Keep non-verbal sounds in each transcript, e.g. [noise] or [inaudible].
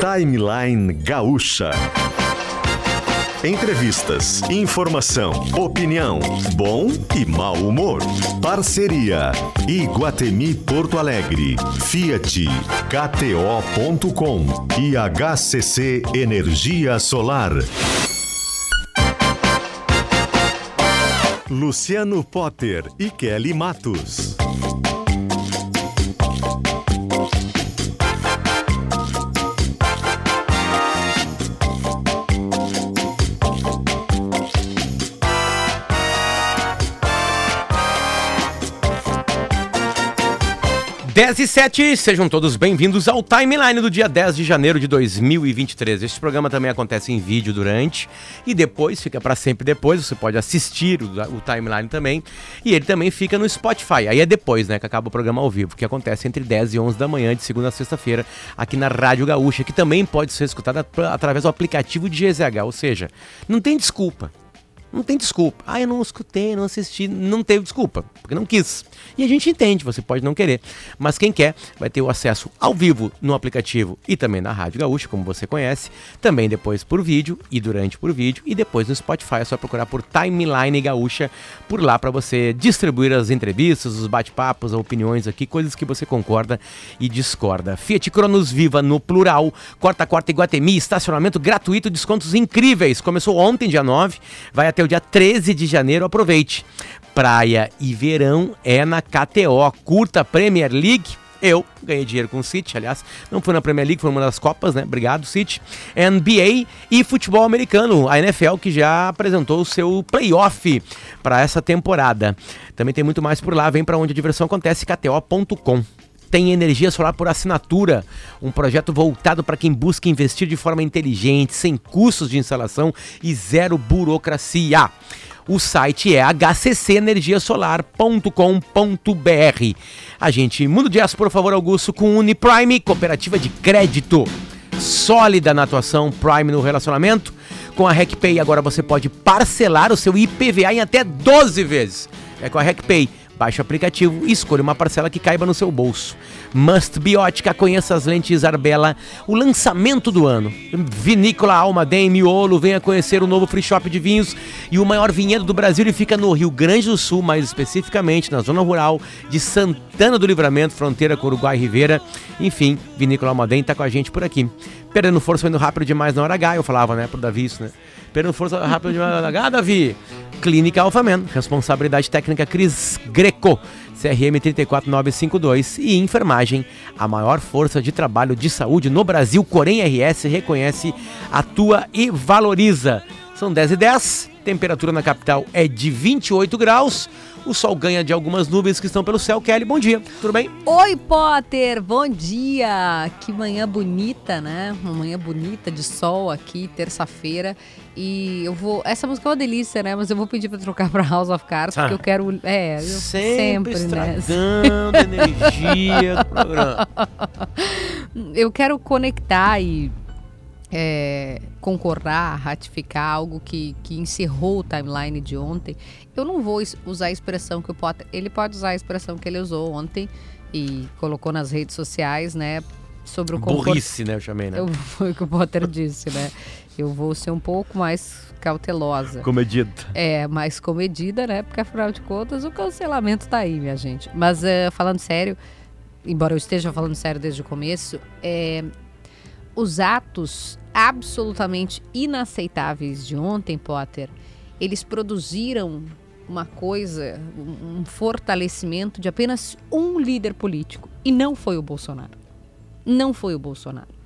Timeline Gaúcha. Entrevistas, informação, opinião, bom e mau humor. Parceria Iguatemi Porto Alegre, Fiat, KTO.com e HCC Energia Solar. Luciano Potter e Kelly Matos. 10 e 7, sejam todos bem-vindos ao timeline do dia 10 de janeiro de 2023. Este programa também acontece em vídeo durante e depois, fica para sempre depois. Você pode assistir o, o, timeline também. E ele também fica no Spotify. Aí é depois, né, que acaba o programa ao vivo, que acontece entre 10 e 11 da manhã, de segunda a sexta-feira, aqui na Rádio Gaúcha, que também pode ser escutada através do aplicativo de GZH. Ou seja, não tem desculpa. Não tem desculpa. Ah, eu não escutei, não assisti. Não teve desculpa, porque não quis. E a gente entende, você pode não querer. Mas quem quer vai ter o acesso ao vivo no aplicativo e também na Rádio Gaúcha, como você conhece. Também depois por vídeo e durante por vídeo. E depois no Spotify é só procurar por Timeline Gaúcha por lá para você distribuir as entrevistas, os bate-papos, as opiniões aqui, coisas que você concorda e discorda. Fiat Cronos Viva no plural. Corta, corta Iguatemi, estacionamento gratuito, descontos incríveis. Começou ontem, dia 9, vai até até o dia 13 de janeiro. Aproveite. Praia e verão é na KTO. Curta Premier League. Eu ganhei dinheiro com o City, aliás, não foi na Premier League, foi uma das Copas, né? Obrigado, City. NBA e futebol americano, a NFL que já apresentou o seu playoff para essa temporada. Também tem muito mais por lá, vem para onde a diversão acontece, kto.com tem energia solar por assinatura, um projeto voltado para quem busca investir de forma inteligente, sem custos de instalação e zero burocracia. O site é hccenergiasolar.com.br. A gente muda de aço, por favor, Augusto, com Uniprime, cooperativa de crédito sólida na atuação Prime no relacionamento. Com a RecPay agora você pode parcelar o seu IPVA em até 12 vezes. É com a RecPay Baixe o aplicativo e escolha uma parcela que caiba no seu bolso. Must Biótica, conheça as lentes Arbela, o lançamento do ano. Vinícola Almaden, Miolo, venha conhecer o novo free shop de vinhos e o maior vinhedo do Brasil. Ele fica no Rio Grande do Sul, mais especificamente na zona rural de Santana do Livramento, fronteira com Uruguai e Ribeira. Enfim, Vinícola Almaden está com a gente por aqui. Perdendo força, indo rápido demais na hora H, eu falava, né, pro Davi isso, né? Perdendo força rápido demais na hora H, Davi. Clínica Alfamen, responsabilidade técnica Cris Greco, CRM 34952 e enfermagem, a maior força de trabalho de saúde no Brasil. Corém RS reconhece, atua e valoriza. São 10 e 10, temperatura na capital é de 28 graus. O sol ganha de algumas nuvens que estão pelo céu. Kelly, bom dia, tudo bem? Oi, Potter, bom dia. Que manhã bonita, né? Uma manhã bonita de sol aqui, terça-feira. E eu vou. Essa música é uma delícia, né? Mas eu vou pedir pra trocar pra House of Cards, ah, porque eu quero. É, eu sempre, sempre né? energia do programa. [laughs] Eu quero conectar e é, concordar, ratificar algo que, que encerrou o timeline de ontem, eu não vou usar a expressão que o Potter. Ele pode usar a expressão que ele usou ontem e colocou nas redes sociais, né? Sobre o Burrice, né? Eu chamei, né? [laughs] Foi o que o Potter disse, né? Eu vou ser um pouco mais cautelosa. Comedida. É, mais comedida, né? Porque afinal de contas o cancelamento tá aí, minha gente. Mas uh, falando sério, embora eu esteja falando sério desde o começo, é, os atos absolutamente inaceitáveis de ontem, Potter, eles produziram uma coisa, um fortalecimento de apenas um líder político. E não foi o Bolsonaro. Não foi o Bolsonaro.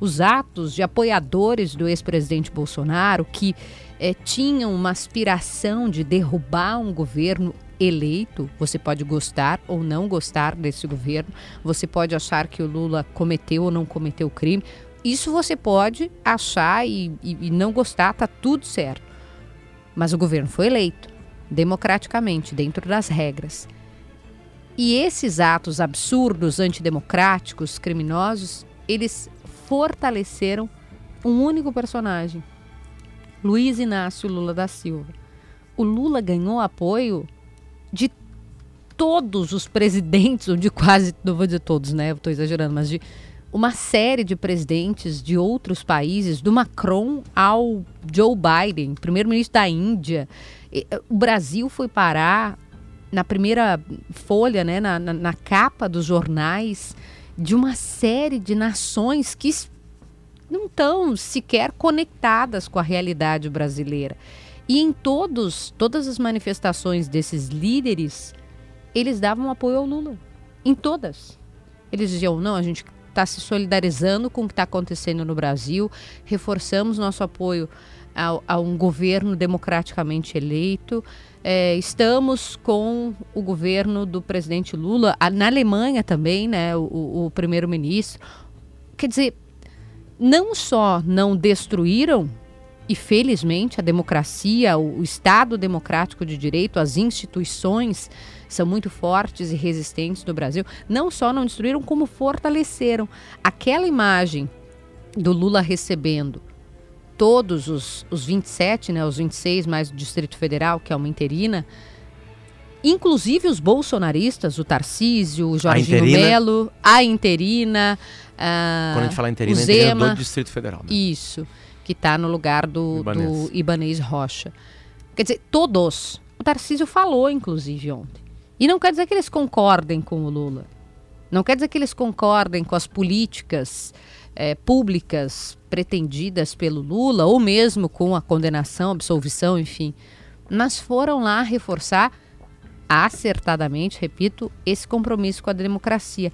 Os atos de apoiadores do ex-presidente Bolsonaro, que é, tinham uma aspiração de derrubar um governo eleito, você pode gostar ou não gostar desse governo, você pode achar que o Lula cometeu ou não cometeu crime, isso você pode achar e, e, e não gostar, tá tudo certo. Mas o governo foi eleito democraticamente, dentro das regras. E esses atos absurdos, antidemocráticos, criminosos, eles fortaleceram um único personagem, Luiz Inácio Lula da Silva. O Lula ganhou apoio de todos os presidentes, ou de quase, não vou dizer todos, né? Estou exagerando, mas de uma série de presidentes de outros países, do Macron ao Joe Biden, primeiro-ministro da Índia. O Brasil foi parar na primeira folha, né, na, na, na capa dos jornais, de uma série de nações que não estão sequer conectadas com a realidade brasileira. E em todos, todas as manifestações desses líderes, eles davam apoio ao Lula. Em todas. Eles diziam: não, a gente está se solidarizando com o que está acontecendo no Brasil, reforçamos nosso apoio a, a um governo democraticamente eleito. É, estamos com o governo do presidente Lula, na Alemanha também, né, o, o primeiro-ministro. Quer dizer, não só não destruíram, e felizmente a democracia, o, o Estado democrático de direito, as instituições são muito fortes e resistentes no Brasil, não só não destruíram, como fortaleceram. Aquela imagem do Lula recebendo todos os, os 27, né, os 26 mais o Distrito Federal, que é uma interina, inclusive os bolsonaristas, o Tarcísio, o Jorginho Melo, a interina. Uh, Quando a gente fala interina, o Zema, do Distrito Federal. Né? Isso, que está no lugar do Ibanez. do Ibanez Rocha. Quer dizer, todos. O Tarcísio falou, inclusive, ontem. E não quer dizer que eles concordem com o Lula. Não quer dizer que eles concordem com as políticas é, públicas pretendidas pelo Lula, ou mesmo com a condenação, absolvição, enfim. Mas foram lá reforçar acertadamente, repito, esse compromisso com a democracia.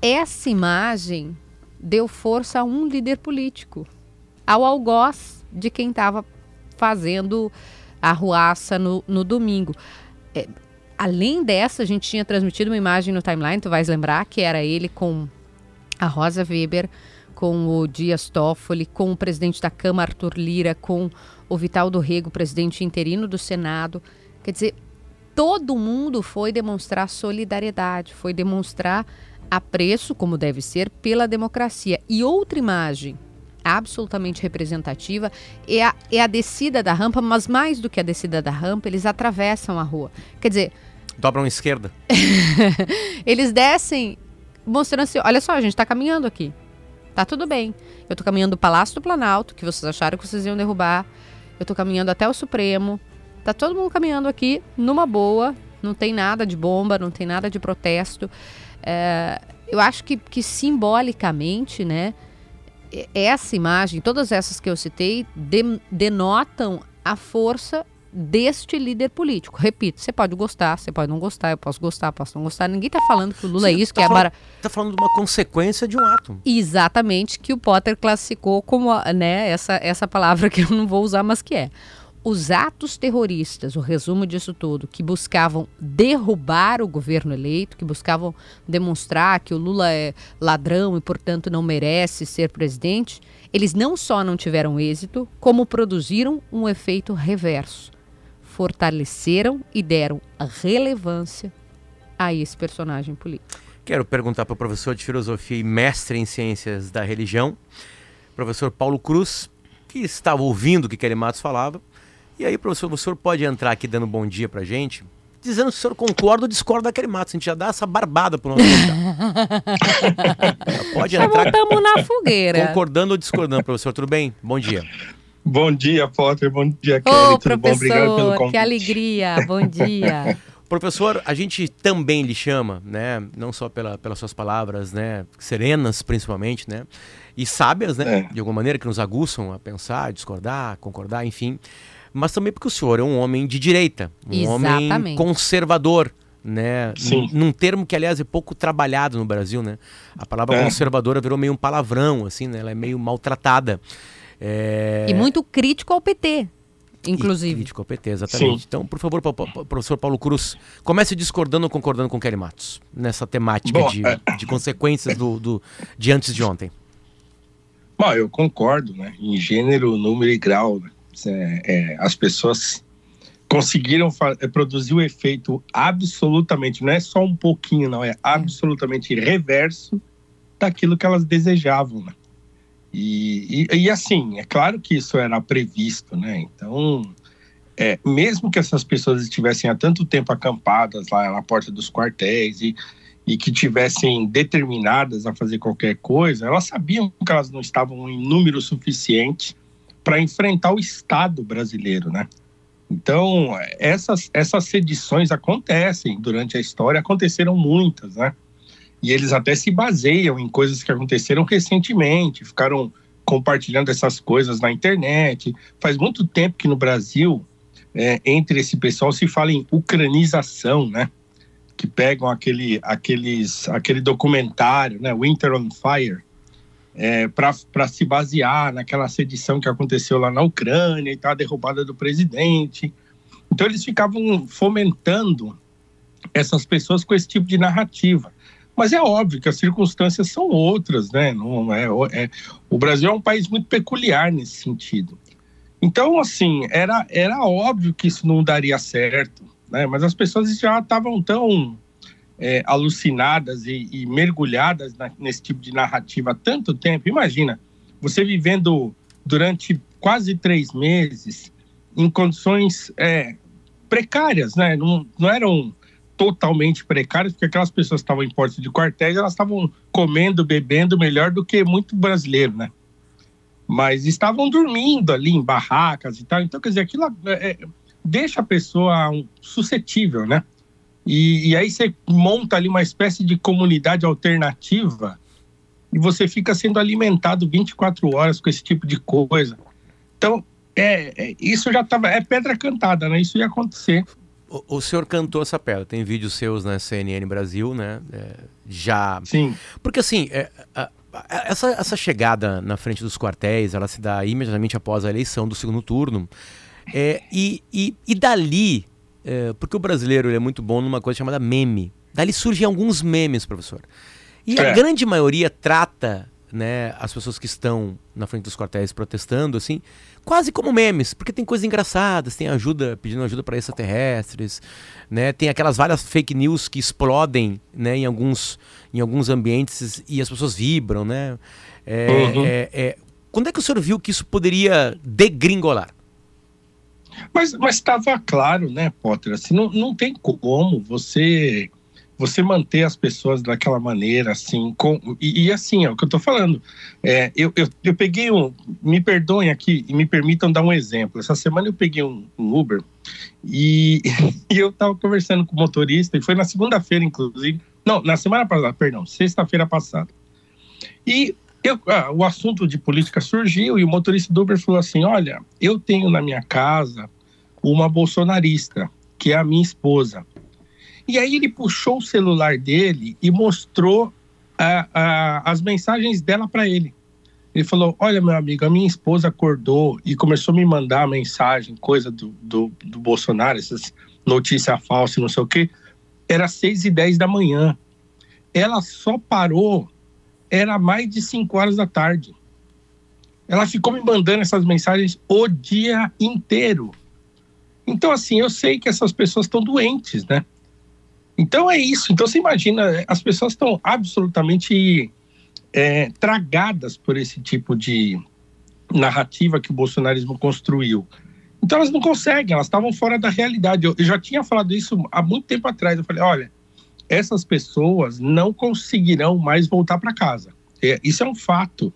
Essa imagem deu força a um líder político, ao algoz de quem estava fazendo a ruaça no, no domingo. É, além dessa, a gente tinha transmitido uma imagem no timeline, tu vais lembrar, que era ele com a Rosa Weber, com o Dias Toffoli, com o presidente da Câmara, Arthur Lira, com o Vital do Rego, presidente interino do Senado. Quer dizer, todo mundo foi demonstrar solidariedade, foi demonstrar apreço, como deve ser, pela democracia. E outra imagem absolutamente representativa é a, é a descida da rampa, mas mais do que a descida da rampa, eles atravessam a rua. Quer dizer. Dobram esquerda. [laughs] eles descem mostrando assim: olha só, a gente está caminhando aqui. Tá tudo bem. Eu estou caminhando do Palácio do Planalto, que vocês acharam que vocês iam derrubar. Eu estou caminhando até o Supremo. Tá todo mundo caminhando aqui numa boa. Não tem nada de bomba, não tem nada de protesto. É, eu acho que, que simbolicamente, né? Essa imagem, todas essas que eu citei, de, denotam a força deste líder político. Repito, você pode gostar, você pode não gostar, eu posso gostar, posso não gostar. Ninguém está falando que o Lula é isso, tá que é falando, bara... Está falando de uma consequência de um ato. Exatamente, que o Potter classificou como né, essa, essa palavra [laughs] que eu não vou usar, mas que é. Os atos terroristas, o resumo disso tudo, que buscavam derrubar o governo eleito, que buscavam demonstrar que o Lula é ladrão e, portanto, não merece ser presidente, eles não só não tiveram êxito, como produziram um efeito reverso fortaleceram e deram relevância a esse personagem político. Quero perguntar para o professor de filosofia e mestre em ciências da religião, professor Paulo Cruz, que estava ouvindo o que Kelly Matos falava. E aí, professor, o senhor pode entrar aqui dando bom dia para gente, dizendo se o senhor concorda ou discorda da Kelly Matos. A gente já dá essa barbada pro nosso [laughs] Pode entrar. Já voltamos na fogueira. Concordando ou discordando, professor, tudo bem? Bom dia. Bom dia, Potter. Bom dia, Kelly. Ô, Tudo bom? Obrigado pelo convite. Que alegria. Bom dia. [laughs] Professor, a gente também lhe chama, né? Não só pela, pelas suas palavras, né? Serenas, principalmente, né? E sábias, né? É. De alguma maneira, que nos aguçam a pensar, discordar, concordar, enfim. Mas também porque o senhor é um homem de direita, um Exatamente. homem conservador, né? Sim. Num termo que, aliás, é pouco trabalhado no Brasil, né? A palavra é. conservadora virou meio um palavrão, assim, né? Ela é meio maltratada. É... E muito crítico ao PT, inclusive. E crítico ao PT, exatamente. Sim. Então, por favor, professor Paulo Cruz, comece discordando ou concordando com Kelly Matos nessa temática Bom, de, é... de, consequências do, do, de antes de ontem. Bom, eu concordo, né? Em gênero, número e grau, né? é, é, as pessoas conseguiram é, produzir o efeito absolutamente, não é só um pouquinho, não, é absolutamente reverso daquilo que elas desejavam, né? E, e, e, assim, é claro que isso era previsto, né? Então, é, mesmo que essas pessoas estivessem há tanto tempo acampadas lá na porta dos quartéis e, e que tivessem determinadas a fazer qualquer coisa, elas sabiam que elas não estavam em número suficiente para enfrentar o Estado brasileiro, né? Então, essas, essas sedições acontecem durante a história, aconteceram muitas, né? E eles até se baseiam em coisas que aconteceram recentemente, ficaram compartilhando essas coisas na internet. Faz muito tempo que no Brasil, é, entre esse pessoal, se fala em ucranização, né? Que pegam aquele, aqueles, aquele documentário, né? Winter on Fire, é, para se basear naquela sedição que aconteceu lá na Ucrânia e tal, a derrubada do presidente. Então eles ficavam fomentando essas pessoas com esse tipo de narrativa. Mas é óbvio que as circunstâncias são outras, né? Não é, é, o Brasil é um país muito peculiar nesse sentido. Então, assim, era, era óbvio que isso não daria certo, né? Mas as pessoas já estavam tão é, alucinadas e, e mergulhadas na, nesse tipo de narrativa há tanto tempo. Imagina, você vivendo durante quase três meses em condições é, precárias, né? Não, não eram totalmente precárias, porque aquelas pessoas que estavam em portos de quartéis, elas estavam comendo, bebendo melhor do que muito brasileiro, né? Mas estavam dormindo ali em barracas e tal. Então, quer dizer, aquilo é, é deixa a pessoa suscetível, né? E, e aí você monta ali uma espécie de comunidade alternativa e você fica sendo alimentado 24 horas com esse tipo de coisa. Então, é, é isso já estava. É pedra cantada, né? Isso ia acontecer. O, o, senhor cantou essa pedra. Tem vídeos seus na CNN Brasil, né? É, já. Sim. Porque assim, é, a, a, essa, essa chegada na frente dos quartéis, ela se dá imediatamente após a eleição do segundo turno. É, e, e, e dali é, porque o brasileiro é muito bom numa coisa chamada meme. Dali surgem alguns memes, professor. E é. a grande maioria trata né, as pessoas que estão na frente dos quartéis protestando, assim, quase como memes, porque tem coisas engraçadas, tem ajuda, pedindo ajuda para extraterrestres, né, tem aquelas várias fake news que explodem, né, em alguns, em alguns ambientes e as pessoas vibram, né. É, uhum. é, é, quando é que o senhor viu que isso poderia degringolar? Mas estava claro, né, Potter? Assim, não, não tem como você você manter as pessoas daquela maneira, assim, com, e, e assim, é o que eu estou falando. É, eu, eu, eu, peguei um, me perdoem aqui e me permitam dar um exemplo. Essa semana eu peguei um, um Uber e, [laughs] e eu estava conversando com o motorista, e foi na segunda-feira, inclusive, não, na semana passada, perdão, sexta-feira passada. E eu, ah, o assunto de política surgiu e o motorista do Uber falou assim: Olha, eu tenho na minha casa uma bolsonarista, que é a minha esposa. E aí ele puxou o celular dele e mostrou as mensagens dela para ele. Ele falou: Olha, meu amigo, a minha esposa acordou e começou a me mandar mensagem, coisa do, do, do Bolsonaro, essas notícias falsas, não sei o quê. Era seis e dez da manhã. Ela só parou era mais de 5 horas da tarde. Ela ficou me mandando essas mensagens o dia inteiro. Então, assim, eu sei que essas pessoas estão doentes, né? Então é isso. Então você imagina, as pessoas estão absolutamente é, tragadas por esse tipo de narrativa que o bolsonarismo construiu. Então elas não conseguem, elas estavam fora da realidade. Eu, eu já tinha falado isso há muito tempo atrás. Eu falei, olha, essas pessoas não conseguirão mais voltar para casa. É, isso é um fato.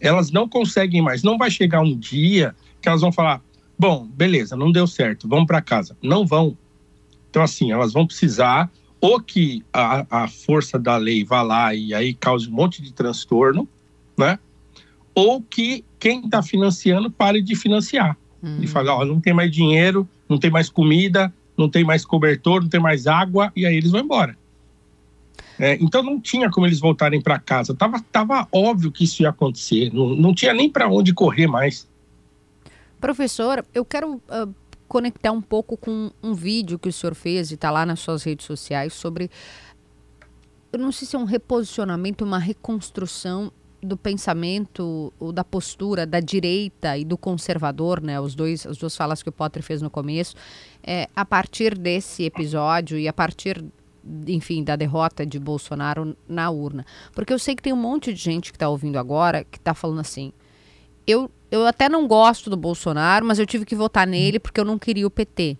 Elas não conseguem mais. Não vai chegar um dia que elas vão falar: bom, beleza, não deu certo, vamos para casa. Não vão. Então, assim, elas vão precisar ou que a, a força da lei vá lá e aí cause um monte de transtorno, né? Ou que quem está financiando pare de financiar. Hum. E fala: ó, não tem mais dinheiro, não tem mais comida, não tem mais cobertor, não tem mais água, e aí eles vão embora. É, então não tinha como eles voltarem para casa. Tava, tava óbvio que isso ia acontecer. Não, não tinha nem para onde correr mais. Professor, eu quero uh, conectar um pouco com um vídeo que o senhor fez e está lá nas suas redes sociais sobre. Eu não sei se é um reposicionamento, uma reconstrução do pensamento ou da postura da direita e do conservador, né, os dois, as duas falas que o Potter fez no começo, é, a partir desse episódio e a partir, enfim, da derrota de Bolsonaro na urna. Porque eu sei que tem um monte de gente que está ouvindo agora que está falando assim, eu, eu até não gosto do Bolsonaro, mas eu tive que votar nele porque eu não queria o PT.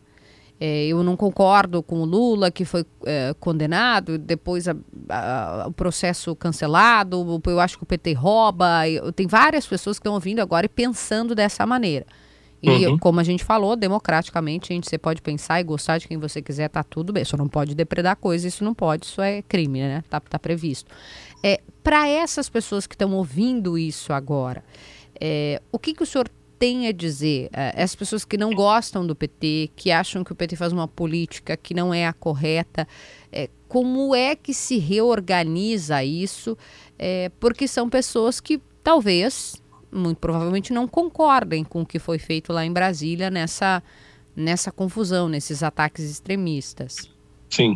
é, eu não concordo com o Lula, que foi é, condenado, depois a, a, o processo cancelado, eu acho que o PT rouba. Eu, tem várias pessoas que estão ouvindo agora e pensando dessa maneira. E uhum. como a gente falou, democraticamente, a gente, você pode pensar e gostar de quem você quiser, tá tudo bem. Só não pode depredar coisa, isso não pode, isso é crime, né? Tá, tá previsto. É, Para essas pessoas que estão ouvindo isso agora, é, o que, que o senhor tem a dizer? É, essas pessoas que não gostam do PT, que acham que o PT faz uma política que não é a correta, é, como é que se reorganiza isso? É, porque são pessoas que talvez muito provavelmente não concordem com o que foi feito lá em Brasília nessa, nessa confusão, nesses ataques extremistas. Sim.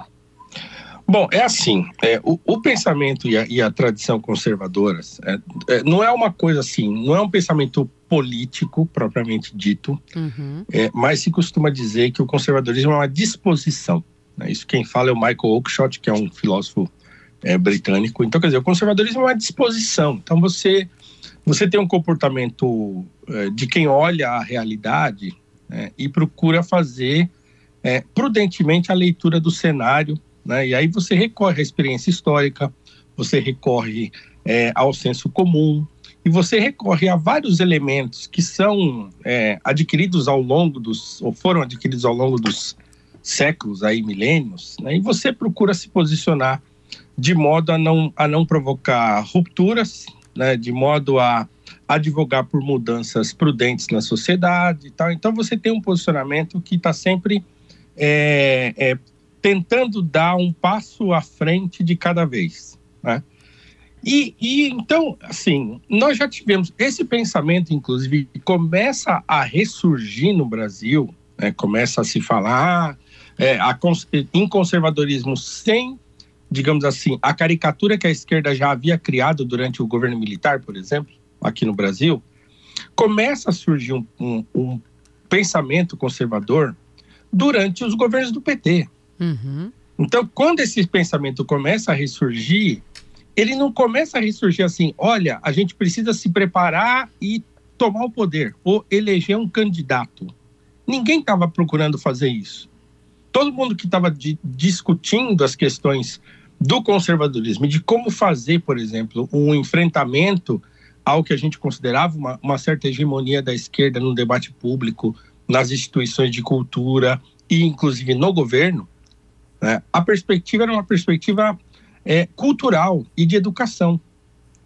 Bom, é assim, é, o, o, pensamento e a, e a, tradição conservadoras é, é, não é uma coisa assim, não é um pensamento político propriamente dito, uhum. É, mas se costuma dizer que o conservadorismo é uma disposição. Né? Isso quem fala é o Michael Oakeshott, que é um filósofo é, britânico. Então, quer dizer, o conservadorismo é uma disposição. Então, você você tem um comportamento é, de quem olha a realidade é, e procura fazer prudentemente a leitura do cenário, né? E aí você recorre à experiência histórica, você recorre é, ao senso comum e você recorre a vários elementos que são é, adquiridos ao longo dos ou foram adquiridos ao longo dos séculos aí milênios, né? E você procura se posicionar de modo a não a não provocar rupturas né, de modo a advogar por mudanças prudentes na sociedade e tal. Então você tem um posicionamento que está sempre é, é, tentando dar um passo à frente de cada vez. Né? E, e, então, assim, nós já tivemos esse pensamento, inclusive, começa a ressurgir no Brasil, né? começa a se falar é, a, em conservadorismo sem digamos assim, a caricatura que a esquerda já havia criado durante o governo militar, por exemplo, aqui no Brasil, começa a surgir um, um, um pensamento conservador durante os governos do PT. Uhum. Então, quando esse pensamento começa a ressurgir, ele não começa a ressurgir assim: olha, a gente precisa se preparar e tomar o poder, ou eleger um candidato. Ninguém estava procurando fazer isso. Todo mundo que estava discutindo as questões do conservadorismo de como fazer, por exemplo, um enfrentamento ao que a gente considerava uma, uma certa hegemonia da esquerda no debate público, nas instituições de cultura e, inclusive, no governo, né, a perspectiva era uma perspectiva é, cultural e de educação.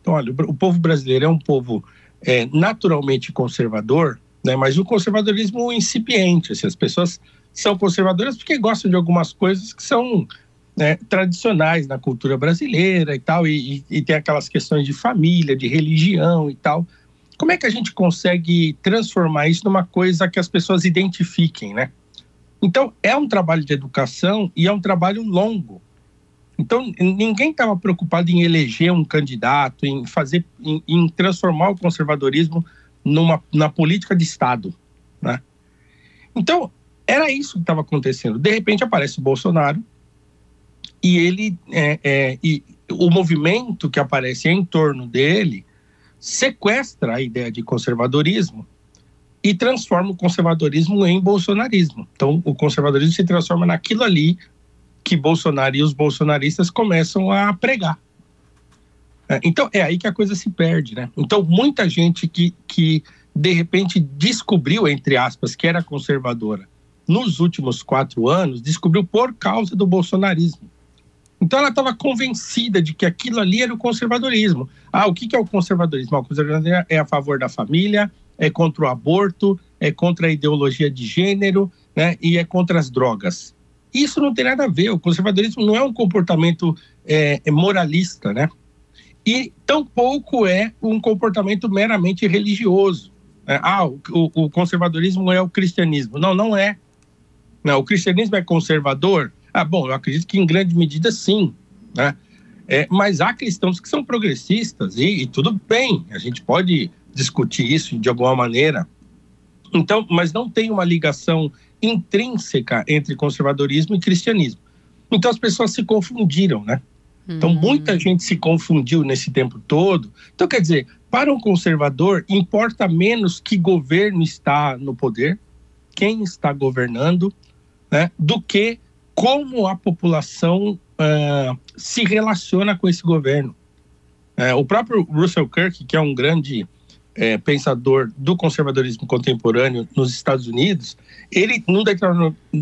Então, olha, o, povo brasileiro é um povo é, naturalmente conservador, né, mas o conservadorismo incipiente. Assim, as pessoas são conservadoras porque gostam de algumas coisas que são né, tradicionais na cultura brasileira e tal, e, e, e tem aquelas questões de família, de religião e tal. Como é que a gente consegue transformar isso numa coisa que as pessoas identifiquem, né? Então, é um trabalho de educação e é um trabalho longo. Então, ninguém estava preocupado em eleger um candidato, em fazer, em, em transformar o conservadorismo numa na política de Estado, né? Então, era isso que estava acontecendo. De repente aparece o Bolsonaro, e ele é, é, e o movimento que aparece em torno dele sequestra a ideia de conservadorismo e transforma o conservadorismo em bolsonarismo. Então, o conservadorismo se transforma naquilo ali que Bolsonaro e os bolsonaristas começam a pregar. É, então, é aí que a coisa se perde, né? Então, muita gente que, que de repente descobriu, entre aspas, que era conservadora nos últimos quatro anos, descobriu por causa do bolsonarismo. Então ela estava convencida de que aquilo ali era o conservadorismo. Ah, o que, que é o conservadorismo? Ah, o conservadorismo é a favor da família, é contra o aborto, é contra a ideologia de gênero, né? E é contra as drogas. Isso não tem nada a ver. O conservadorismo não é um comportamento é, é moralista, né? E tampouco é um comportamento meramente religioso. Né? Ah, o, o, conservadorismo é o cristianismo. Não, não é. Não, o cristianismo é conservador ah, bom, eu acredito que em grande medida sim, né? É, mas há cristãos que são progressistas e, e, tudo bem, a gente pode discutir isso de alguma maneira. Então, mas não tem uma ligação intrínseca entre conservadorismo e cristianismo. Então as pessoas se confundiram, né? Então uhum. muita gente se confundiu nesse tempo todo. Então quer dizer, para um conservador importa menos que governo está no poder, quem está governando, né, do que como a população uh, se relaciona com esse governo. Uh, o próprio Russell Kirk, que é um grande uh, pensador do conservadorismo contemporâneo nos Estados Unidos, ele, num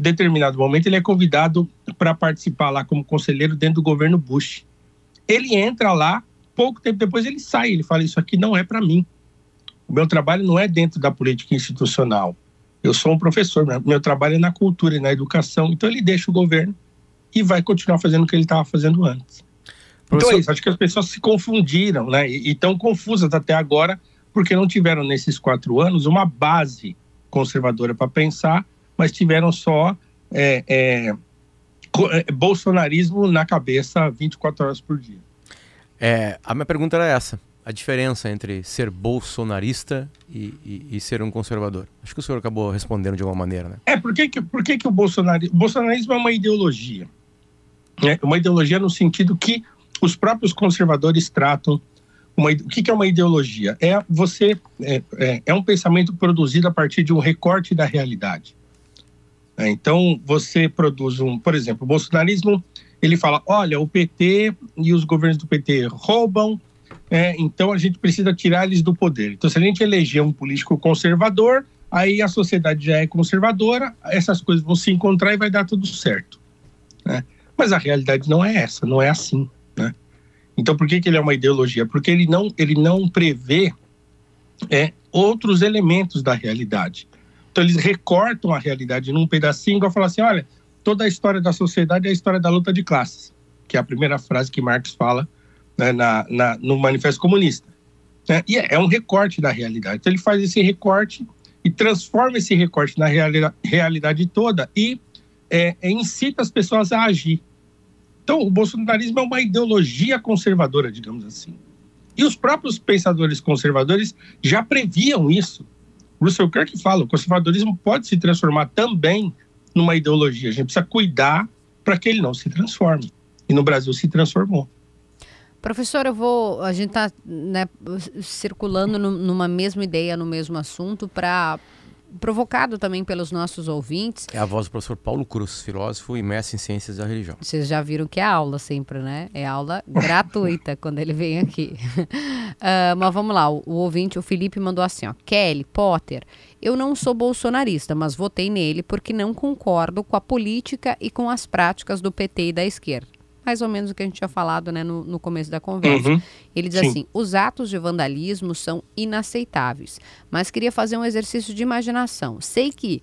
determinado momento, ele é convidado para participar lá como conselheiro dentro do governo Bush. Ele entra lá, pouco tempo depois ele sai, ele fala: Isso aqui não é para mim. O meu trabalho não é dentro da política institucional. Eu sou um professor, meu trabalho é na cultura e na educação. Então ele deixa o governo e vai continuar fazendo o que ele estava fazendo antes. Professor... Então é isso, acho que as pessoas se confundiram, né? E estão confusas até agora, porque não tiveram nesses quatro anos uma base conservadora para pensar, mas tiveram só é, é, é bolsonarismo na cabeça 24 horas por dia. É, a minha pergunta era essa a diferença entre ser bolsonarista e, e, e, ser um conservador? Acho que o senhor acabou respondendo de alguma maneira, né? É, por que, que, por que, que o, bolsonarismo, o bolsonarismo é uma ideologia? É uma ideologia no sentido que os próprios conservadores tratam. Uma, o que, é uma ideologia? É você é, é, é, um pensamento produzido a partir de um recorte da realidade. É, então você produz um, por exemplo, o bolsonarismo ele fala, olha, o PT e os governos do PT roubam, é, então a gente precisa tirar eles do poder. Então, se a gente eleger um político conservador, aí a sociedade já é conservadora, essas coisas vão se encontrar e vai dar tudo certo. Né? Mas a realidade não é essa, não é assim. Então, por que, que ele é uma ideologia? Porque ele não, ele não prevê é, outros elementos da realidade. Então, eles recortam a realidade num pedacinho e falam assim: olha, toda a história da sociedade é a história da luta de classes, que é a primeira frase que Marx fala né, na, na, no Manifesto Comunista. Né? E é, é, um recorte da realidade. Então ele faz esse recorte e transforma esse recorte na reali realidade toda e é, é, incita as pessoas a agir. Então o bolsonarismo é uma ideologia conservadora, digamos assim. E os próprios pensadores conservadores já previam isso. Russell Kirk fala, o conservadorismo pode se transformar também numa ideologia. A gente precisa cuidar para que ele não se transforme. E no Brasil se transformou. Professor, eu vou. A gente está né, circulando numa mesma ideia, no mesmo assunto, para provocado também pelos nossos ouvintes. É a voz do professor Paulo Cruz, filósofo e mestre em ciências da religião. Vocês já viram que é aula sempre, né? É aula [laughs] gratuita quando ele vem aqui. uh, [laughs] mas vamos lá, o, o, ouvinte, o Felipe, mandou assim: ó, Kelly, Potter, eu não sou bolsonarista, mas votei nele porque não concordo com a política e com as práticas do PT e da esquerda mais ou menos o que a gente tinha falado né, no, no começo da conversa. Uhum. Ele diz Sim. assim: os atos de vandalismo são inaceitáveis, mas queria fazer um exercício de imaginação. Sei que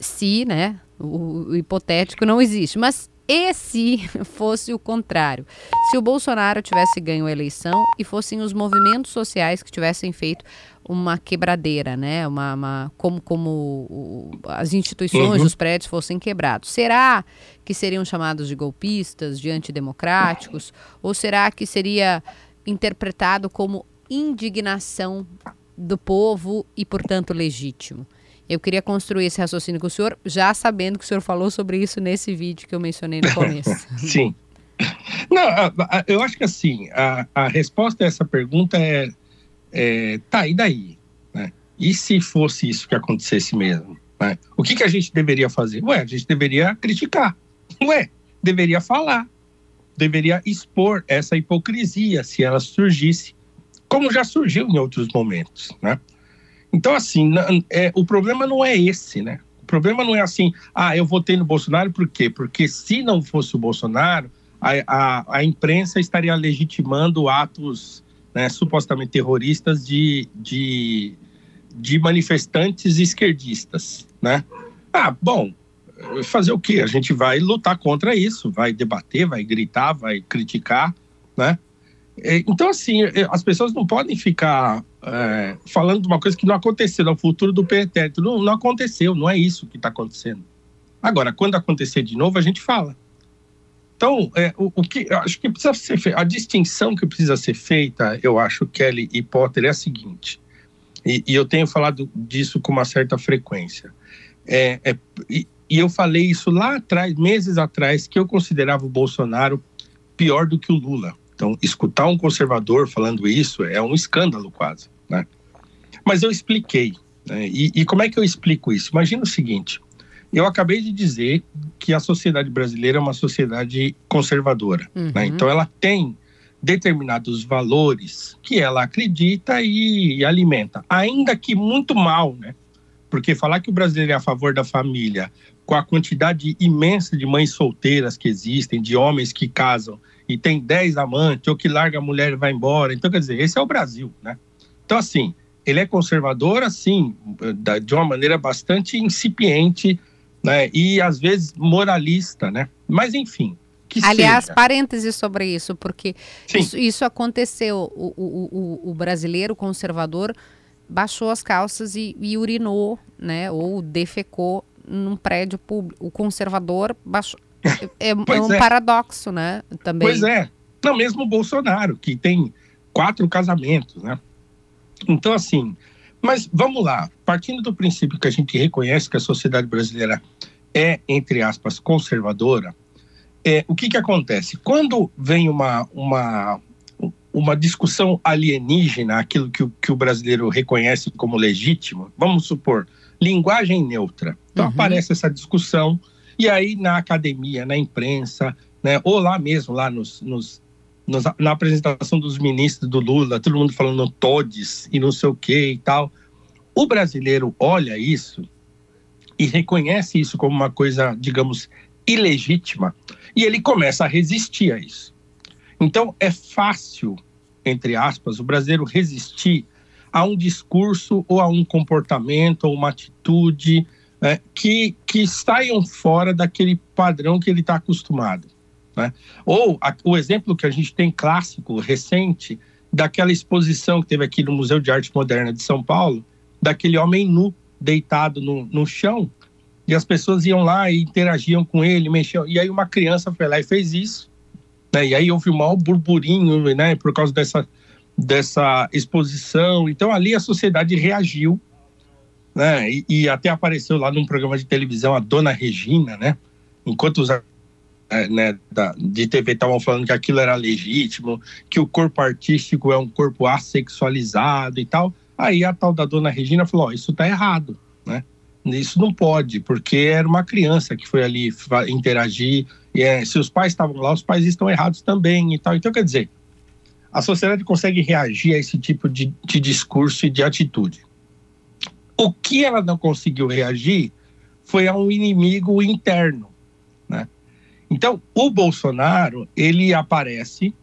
se, né, o, o hipotético não existe, mas e se [laughs] fosse o contrário? Se o Bolsonaro tivesse ganho a eleição e fossem os movimentos sociais que tivessem feito uma quebradeira, né? Uma, uma como como o, as instituições, uhum. os prédios fossem quebrados. Será que seriam chamados de golpistas, de antidemocráticos? Ou será que seria interpretado como indignação do povo e, portanto, legítimo? Eu queria construir esse raciocínio com o senhor, já sabendo que o senhor falou sobre isso nesse vídeo que eu mencionei no começo. [laughs] Sim. Não, eu acho que assim, a, a resposta a essa pergunta é é, tá, e daí? Né? E se fosse isso que acontecesse mesmo? Né? O que, que a gente deveria fazer? Ué, a gente deveria criticar. [laughs] Ué, deveria falar. Deveria expor essa hipocrisia se ela surgisse, como já surgiu em outros momentos, né? Então, assim, é, o problema não é esse, né? O problema não é assim, ah, eu votei no Bolsonaro por quê? Porque se não fosse o Bolsonaro, a, a, a imprensa estaria legitimando atos né, supostamente terroristas de, de, de manifestantes esquerdistas, né? Ah, bom, fazer o quê? A gente vai lutar contra isso, vai debater, vai gritar, vai criticar, né? Então, assim, as pessoas não podem ficar é, falando de uma coisa que não aconteceu, no futuro do pretérito. Não, não aconteceu, não é isso que está acontecendo. Agora, quando acontecer de novo, a gente fala. Então, é, o, o, que acho que precisa ser feita, a distinção que precisa ser feita, eu acho, Kelly e Potter, é a seguinte, e, e eu tenho falado disso com uma certa frequência. É, é, e, e eu falei isso lá atrás, meses atrás, que eu considerava o Bolsonaro pior do que o Lula. Então, escutar um conservador falando isso é um escândalo quase, né? Mas eu expliquei. Né? E, e, como é que eu explico isso? Imagina o seguinte: Eu acabei de dizer que a sociedade brasileira é uma sociedade conservadora. Uhum. Né? Então, ela tem determinados valores que ela acredita e, e alimenta, ainda que muito mal, né? Porque falar que o brasileiro é a favor da família, com a quantidade imensa de mães solteiras que existem, de homens que casam e tem 10 amantes, ou que larga a mulher e vai embora. Então, quer dizer, esse é o Brasil, né? Então, assim, ele é conservador, assim, de uma maneira bastante incipiente, né? E às vezes moralista, né? Mas enfim. Aliás, seja. parênteses sobre isso, porque isso, isso, aconteceu. O, o, o, o, brasileiro conservador baixou as calças e, e, urinou, né? Ou defecou num prédio público. O conservador baixou. É, é [laughs] um é. paradoxo, né? Também. Pois é. Não, mesmo o Bolsonaro, que tem quatro casamentos, né? Então, assim, mas vamos lá, partindo do princípio que a gente reconhece que a sociedade brasileira é, entre aspas, conservadora, é, o que, que acontece? Quando vem uma, uma, uma discussão alienígena, aquilo que o, que o brasileiro reconhece como legítimo, vamos supor, linguagem neutra. Então uhum. aparece essa discussão, e aí na academia, na imprensa, né, ou lá mesmo, lá nos nos, na apresentação dos ministros do Lula, todo mundo falando todes e não sei o que e tal. O brasileiro olha isso e reconhece isso como uma coisa, digamos, ilegítima e ele começa a resistir a isso. Então é fácil, entre aspas, o brasileiro resistir a um discurso ou a um comportamento ou uma atitude é, que, que saiam fora daquele padrão que ele está acostumado. Né? Ou a, o exemplo que a gente tem clássico, recente, daquela exposição que teve aqui no Museu de Arte Moderna de São Paulo, daquele homem nu, deitado no, no chão, e as pessoas iam lá e interagiam com ele, mexiam. E aí uma criança foi lá e fez isso. Né? E aí houve um maior burburinho né? por causa dessa, dessa exposição. Então ali a sociedade reagiu. Né? E, e até apareceu lá num programa de televisão a Dona Regina, né? enquanto os né, da, de TV estavam falando que aquilo era legítimo, que o corpo artístico é um corpo assexualizado e tal. Aí a tal da dona Regina falou: oh, isso está errado, né? Isso não pode, porque era uma criança que foi ali interagir. E é, se os pais estavam lá, os pais estão errados também e tal. Então, quer dizer, a sociedade consegue reagir a esse tipo de, de discurso e de atitude. O que ela não conseguiu reagir foi a um inimigo interno? Então, o Bolsonaro, ele aparece,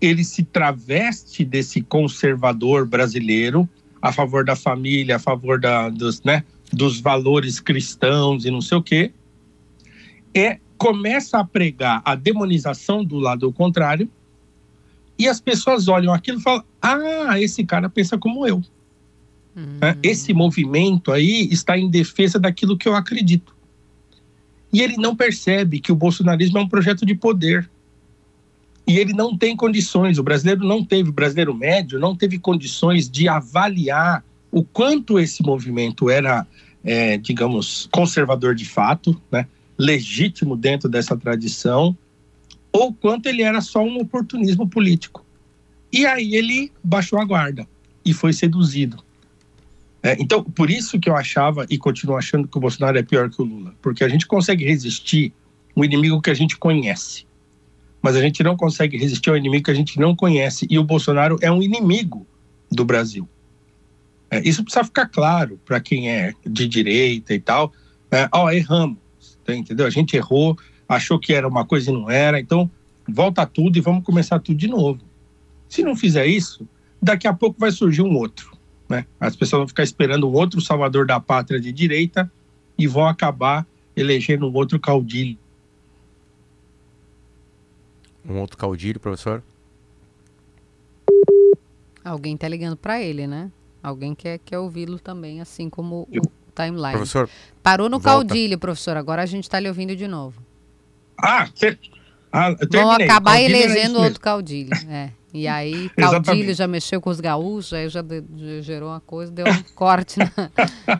ele se traveste desse conservador brasileiro a favor da família, a favor da, dos, né, dos valores cristãos e não sei o quê, é, começa a pregar a demonização do lado contrário e as pessoas olham aquilo e falam: ah, esse cara pensa como eu. Uhum. Esse movimento aí está em defesa daquilo que eu acredito. E ele não percebe que o bolsonarismo é um projeto de poder. E ele não tem condições, o brasileiro não teve, o brasileiro médio não teve condições de avaliar o quanto esse movimento era, é, digamos, conservador de fato, né, legítimo dentro dessa tradição, ou quanto ele era só um oportunismo político. E aí ele baixou a guarda e foi seduzido. É, então, por isso que eu achava e continuo achando que o Bolsonaro é pior que o Lula, porque a gente consegue resistir um inimigo que a gente conhece, mas a gente não consegue resistir ao inimigo que a gente não conhece, e o Bolsonaro é um inimigo do Brasil. É, isso precisa ficar claro para quem é de direita e tal. É, ó, erramos, tá, entendeu? A gente errou, achou que era uma coisa e não era, então volta tudo e vamos começar tudo de novo. Se não fizer isso, daqui a pouco vai surgir um outro. Né? As pessoas vão ficar esperando um outro salvador da pátria de direita e vão acabar elegendo um outro caudilho. Um outro caudilho, professor? Alguém está ligando para ele, né? Alguém quer, quer ouvi-lo também, assim como o timeline. Professor. Parou no volta. caudilho, professor. Agora a gente está lhe ouvindo de novo. Ah, cê... ah Vão acabar elegendo outro caudilho. É. E aí, Caudilho já mexeu com os gaúchos, aí já, de, já gerou uma coisa, deu um corte na,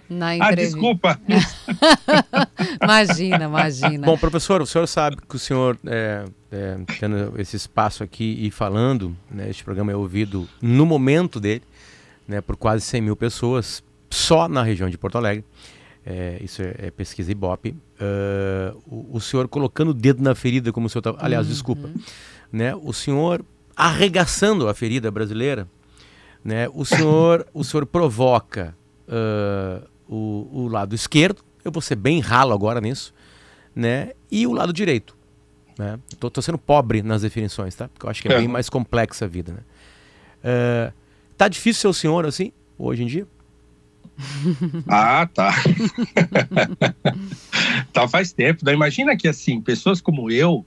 na ah, entrevista. Ah, desculpa. [laughs] imagina, imagina. Bom, professor, o senhor sabe que o senhor, é, é, tendo esse espaço aqui e falando, né, este programa é ouvido no momento dele, né, por quase 100 mil pessoas, só na região de Porto Alegre. é, isso é, é, pesquisa Ibope, uh, o, o, senhor colocando o dedo na ferida, como o senhor tá, aliás, uhum. desculpa, né? O senhor arregaçando a ferida brasileira, né? O senhor, o senhor provoca uh, o, o lado esquerdo, eu vou ser bem ralo agora nisso, né? E o lado direito, né? Tô, tô sendo pobre nas definições, tá? Porque eu acho que é, é. bem mais complexa a vida, né? Uh, tá difícil ser o senhor assim, hoje em dia? Ah, tá. [laughs] tá faz tempo. Né? Imagina que assim, pessoas como eu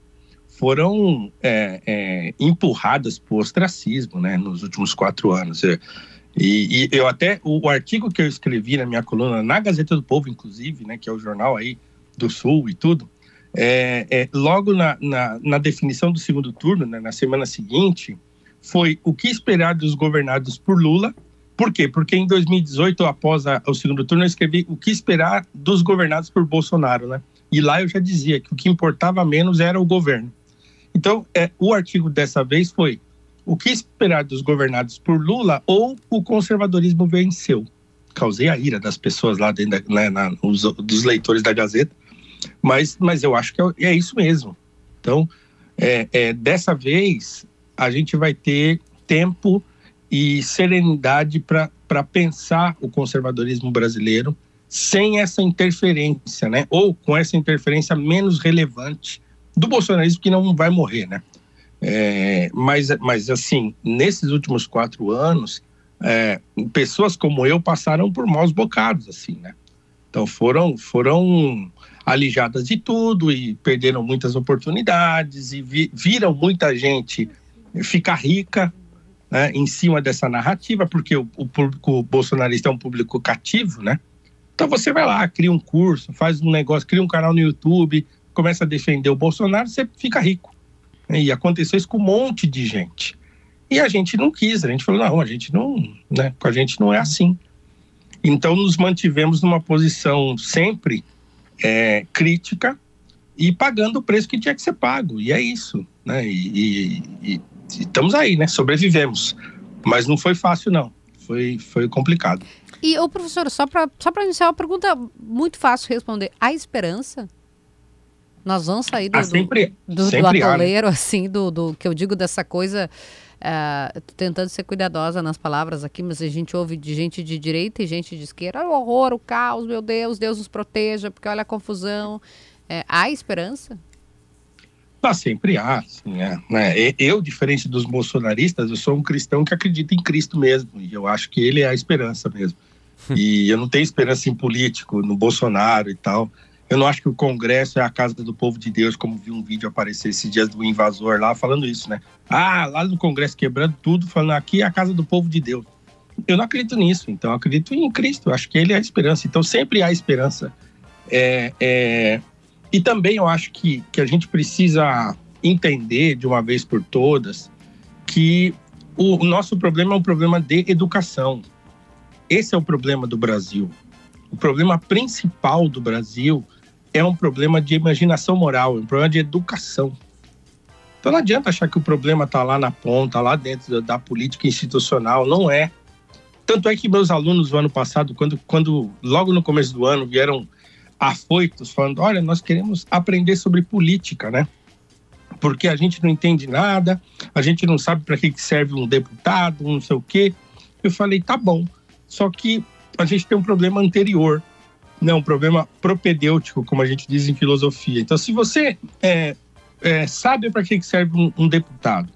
foram é, é, empurradas o ostracismo, né, nos últimos quatro anos. E, e, eu até o, o, artigo que eu escrevi na minha coluna na Gazeta do Povo, inclusive, né, que é o jornal aí do Sul e tudo, é, é logo na, na, na, definição do segundo turno, né, na semana seguinte, foi o que esperar dos governados por Lula por quê? Porque em 2018, após a, o segundo turno, eu escrevi o que esperar dos governados por Bolsonaro, né? E lá eu já dizia que o que importava menos era o governo. Então, é, o artigo dessa vez foi o que esperar dos governados por Lula ou o conservadorismo venceu. Causei a ira das pessoas lá dentro, da, né, na, os, dos leitores da Gazeta, mas, mas eu acho que é, é isso mesmo. Então, é, é, dessa vez, a gente vai ter tempo e serenidade para pensar o conservadorismo brasileiro sem essa interferência, né? Ou com essa interferência menos relevante do bolsonarismo que não vai morrer, né? É, mas, mas assim, nesses últimos quatro anos, é, pessoas como eu passaram por maus bocados, assim, né? Então foram foram alijadas de tudo e perderam muitas oportunidades e vi, viram muita gente ficar rica né, em cima dessa narrativa, porque o, o, público bolsonarista é um público cativo, né? Então você vai lá, cria um curso, faz um negócio, cria um canal no YouTube, começa a defender o Bolsonaro, você fica rico. E aconteceu isso com um monte de gente. E a gente não quis, a gente falou, não, a gente não, né, com a gente não é assim. Então nos mantivemos numa posição sempre é, crítica e pagando o preço que tinha que ser pago. E é isso, né? E, e, e estamos aí, né? Sobrevivemos. Mas não foi fácil, não. Foi, foi complicado. E, o professor, só para só iniciar uma pergunta muito fácil de responder. Há esperança? Nós vamos sair do, ah, sempre, do, sempre do atoleiro, né? [laughs] assim, do, do que eu digo dessa coisa. Uh, tentando ser cuidadosa nas palavras aqui, mas a gente ouve de gente de direita e gente de esquerda. O horror, o caos, meu Deus, Deus nos proteja, porque olha a confusão. É, há esperança? Ah, sempre há, assim, é, né? Eu, diferente dos bolsonaristas, eu sou um cristão que acredita em Cristo mesmo, e eu acho que ele é a esperança mesmo. [laughs] e eu não tenho esperança em político, no Bolsonaro e tal. Eu não acho que o Congresso é a casa do povo de Deus, como vi um vídeo aparecer esses dias do invasor lá falando isso, né? Ah, lá no Congresso quebrando tudo, falando aqui é a casa do povo de Deus. Eu não acredito nisso, então eu acredito em Cristo, eu acho que ele é a esperança. Então sempre há esperança. É, é, e também eu acho que, que a gente precisa entender de uma vez por todas que o, nosso problema é um problema de educação. Esse é o problema do Brasil. O problema principal do Brasil é um problema de imaginação moral, é um problema de educação. Então não adianta achar que o problema está lá na ponta, lá dentro da, política institucional, não é. Tanto é que meus alunos no ano passado, quando, quando logo no começo do ano vieram afoitos, falando: olha, nós queremos aprender sobre política, né? Porque a gente não entende nada, a gente não sabe para que serve um deputado, um não sei o quê. Eu falei: tá bom, só que a gente tem um problema anterior, um problema propedêutico, como a gente diz em filosofia. Então, se você é, é, sabe para que serve um, um deputado,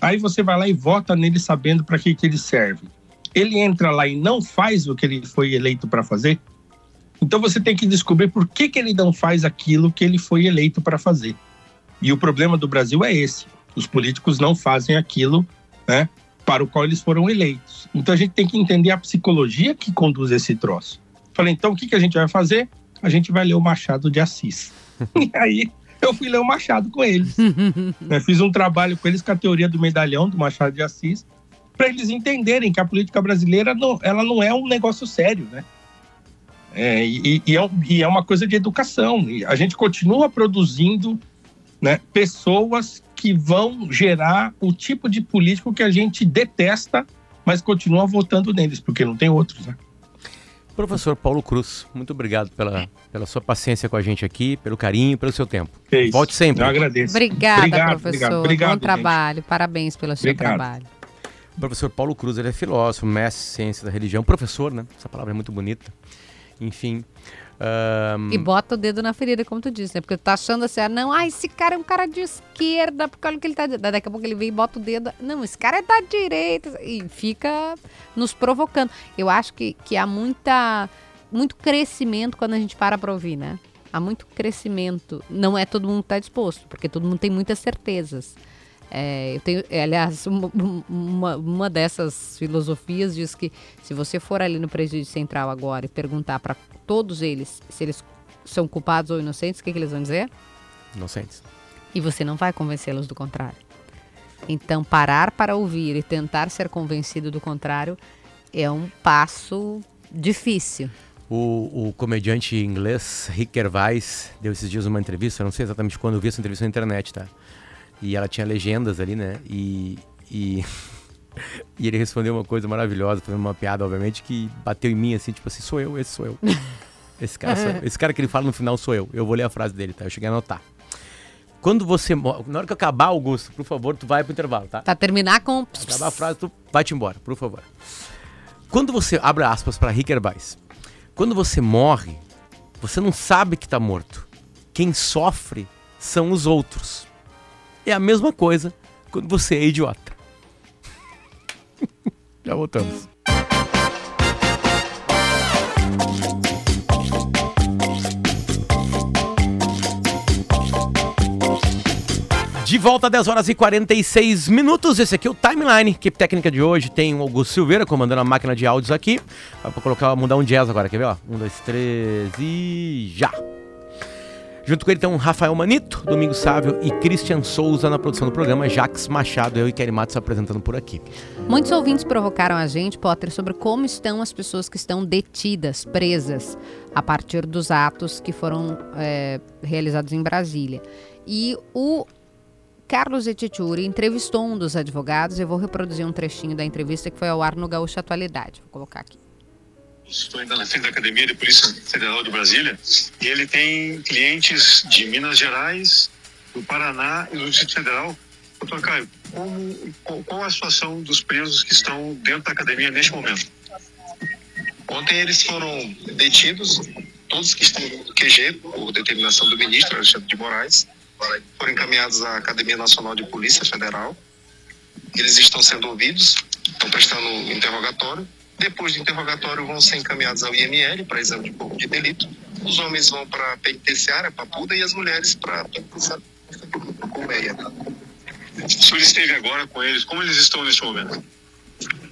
aí você vai lá e vota nele sabendo para que, que ele serve. Ele entra lá e não faz o que ele foi eleito para fazer, então você tem que descobrir por que, que ele não faz aquilo que ele foi eleito para fazer. E o problema do Brasil é esse: os políticos não fazem aquilo né, para o qual eles foram eleitos. Então a gente tem que entender a psicologia que conduz esse troço. Falei, então o que, que a gente vai fazer? A gente vai ler o Machado de Assis. [laughs] e aí eu fui ler o Machado com eles. [laughs] né, fiz um trabalho com eles com a teoria do medalhão do Machado de Assis, para eles entenderem que a política brasileira não, ela não é um negócio sério, né? É, e, e, é, e, é, uma coisa de educação. E a gente continua produzindo né, pessoas que vão gerar o tipo de político que a gente detesta, mas continua votando neles, porque não tem outros. Né? Professor Paulo Cruz, muito obrigado pela, pela sua paciência com a gente aqui, pelo carinho, pelo seu tempo. É isso. Volte sempre. Eu agradeço. Obrigada, Obrigado, professor. obrigado, obrigado, Bom gente. trabalho. Parabéns pelo seu Obrigado. trabalho. O professor Paulo Cruz, ele é filósofo, mestre em ciência da religião, professor, né? Essa palavra é muito bonita. Enfim. Ahn, E bota o dedo na ferida, como tu disse, né? Porque tu tá achando assim, ah, não, ah, esse cara é um cara de esquerda, porque olha o que ele tá. Daqui a pouco ele vem e bota o dedo. Não, esse cara é da direita. E fica nos provocando. Eu acho que, que há muita, muito crescimento quando a gente para pra ouvir, né? Há muito crescimento. Não é todo mundo que tá disposto, porque todo mundo tem muitas certezas. É, eu tenho, é, aliás, [laughs] uma, uma dessas filosofias diz que se você for ali no presídio central agora e perguntar para todos eles se eles são culpados ou inocentes, o que, que eles vão dizer? Inocentes. E você não vai convencê-los do contrário. Então, parar para ouvir e tentar ser convencido do contrário é um passo difícil. O, o comediante inglês Rick Gervais deu esses dias uma entrevista, eu não sei exatamente quando eu vi essa entrevista na internet, tá? E ela tinha legendas ali, né? E, e, [laughs] [laughs] e ele respondeu uma coisa maravilhosa, fazendo uma piada, obviamente, que bateu em mim assim, tipo assim, sou eu, esse sou eu. [laughs] Esse cara, sou eu. esse cara que ele fala no final sou eu. Eu vou ler a frase dele, tá? Eu cheguei a anotar. Quando você. mo- Na hora que acabar, Augusto, por favor, tu vai pro intervalo, tá? Tá terminar com. Acabar a frase, tu vai-te embora, por favor. Quando você abre aspas para Rick Gervais, quando você morre, você não sabe que tá morto. Quem sofre são os outros. É a mesma coisa quando você é idiota. [laughs] Já voltamos. De volta, 10 horas e 46 minutos. Esse aqui é o Timeline. Equipe técnica de hoje tem o Augusto Silveira comandando a máquina de áudios aqui. Pra colocar, mudar um jazz agora, quer ver? Ó? Um, dois, três e já! Junto com ele um Rafael Manito, Domingo Sávio e Christian Souza na produção do programa, Jax Machado, eu e Kelly Matos apresentando por aqui. Muitos ouvintes provocaram a gente, Potter, sobre como estão as pessoas que estão detidas, presas, a partir dos atos que foram é, realizados em Brasília. E o Carlos Etituri entrevistou um dos advogados. Eu vou reproduzir um trechinho da entrevista que foi ao ar no Gaúcho Atualidade. Vou colocar aqui. Estou ainda na frente da Academia de Polícia Federal de Brasília e ele tem clientes de Minas Gerais, do Paraná e do Distrito Federal. Doutor Caio, como, qual, qual a situação dos presos que estão dentro da academia neste momento? Ontem eles foram detidos, todos que estão no QG, por determinação do ministro Alexandre de Moraes, foram encaminhados à Academia Nacional de Polícia Federal. Eles estão sendo ouvidos, estão prestando interrogatório. Depois do interrogatório, vão ser encaminhados ao IML para exame de corpo de delito. Os homens vão para a penitenciária, Papuda, e as mulheres para a Colmeia. O senhor esteve agora com eles, como eles estão neste momento?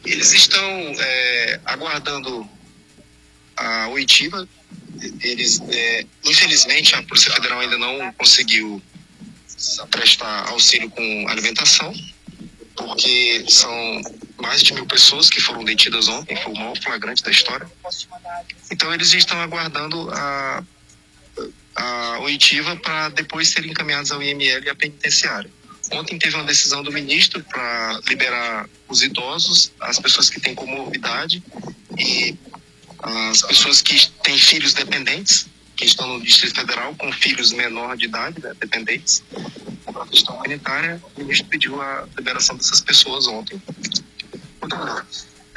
Eles estão é, aguardando a oitiva. Eles, é, infelizmente, a Polícia Federal ainda não conseguiu prestar auxílio com alimentação, porque são mais de mil pessoas que foram detidas ontem, foi o maior flagrante da história. Então, eles estão aguardando a, a oitiva para depois serem encaminhados ao IML e à penitenciária. Ontem teve uma decisão do ministro para liberar os idosos, as pessoas que têm comorbidade e as pessoas que têm filhos dependentes, que estão no Distrito Federal com filhos menor de idade, né, dependentes. Por uma questão humanitária, o ministro pediu a liberação dessas pessoas ontem.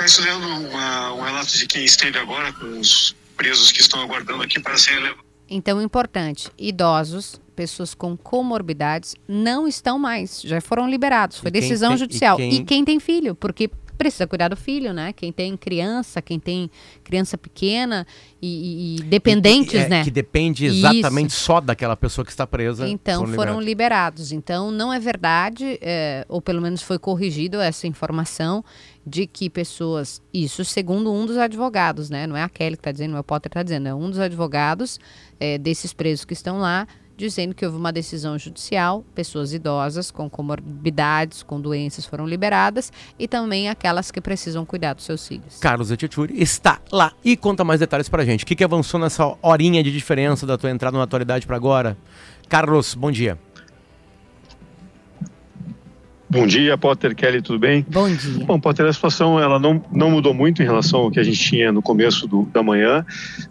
Estou lendo uma, um relato de quem esteve agora com os presos que estão aguardando aqui para serem levados. Então, importante: idosos, pessoas com comorbidades não estão mais, já foram liberados. Foi E decisão tem- e judicial. quem- E quem tem filho, porque precisa cuidar do filho, né? Quem tem criança, quem tem criança pequena e, e- dependentes, É, né? Que depende exatamente só daquela pessoa que está presa. Então foram liberados. Então não é verdade, é, ou pelo menos foi corrigido essa informação de que pessoas, isso segundo um dos advogados, né? Não é a Kelly que está dizendo, não é o Potter que está dizendo, é um dos advogados é, desses presos que estão lá dizendo que houve uma decisão judicial, pessoas idosas com comorbidades, com doenças foram liberadas e também aquelas que precisam cuidar dos seus filhos. Carlos Etchuri está lá e conta mais detalhes pra gente. O que, que avançou nessa horinha de diferença da tua entrada na atualidade pra agora? Carlos, bom dia. Bom dia, Potter, Kelly, tudo bem? Bom dia. Bom, Potter, a situação ela não, não mudou muito em relação ao que a gente tinha no começo do, da manhã.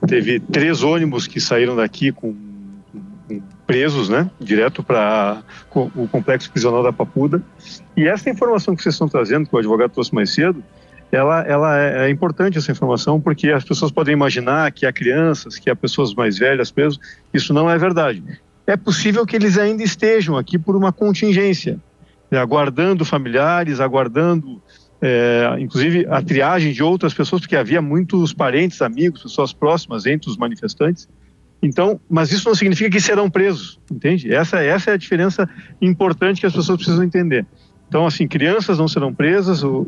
Teve três ônibus que saíram daqui com, com presos, né, direto para o complexo prisional da Papuda. E essa informação que vocês estão trazendo, que o advogado trouxe mais cedo, ela, ela é, é, importante essa informação porque as pessoas podem imaginar que há crianças, que há pessoas mais velhas presas. Isso não é verdade. É possível que eles ainda estejam aqui por uma contingência, né, aguardando familiares, aguardando, é, inclusive, a triagem de outras pessoas, porque havia muitos parentes, amigos, pessoas próximas entre os manifestantes. Então, mas isso não significa que serão presos, entende? Essa, essa é a diferença importante que as pessoas precisam entender. Então, assim, crianças não serão presas, o,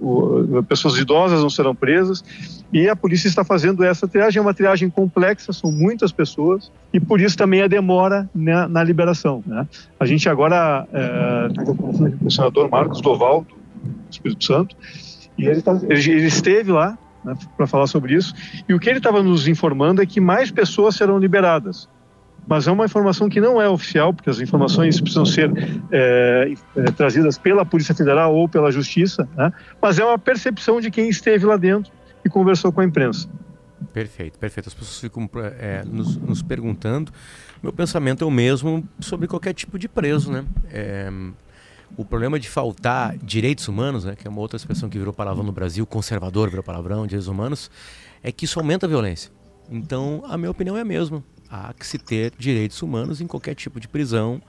o, pessoas idosas não serão presas, e a polícia está fazendo essa triagem. É uma triagem complexa, são muitas pessoas, e por isso também a demora na, na liberação. Né? A gente agora é, o senador Marcos Doval, do Espírito Santo, e ele, tá, ele esteve lá né, para falar sobre isso, e o que ele estava nos informando é que mais pessoas serão liberadas mas é uma informação que não é oficial, porque as informações precisam ser é, é, trazidas pela Polícia Federal ou pela Justiça, né? mas é uma percepção de quem esteve lá dentro e conversou com a imprensa. Perfeito, perfeito. As pessoas ficam é, nos, nos, perguntando. Meu pensamento é o mesmo sobre qualquer tipo de preso, né? É, o problema de faltar direitos humanos, né, que é uma outra expressão que virou palavrão no Brasil, conservador virou palavrão, direitos humanos, é que isso aumenta a violência. Então, a minha opinião é a mesma há que se ter direitos humanos em qualquer tipo de prisão,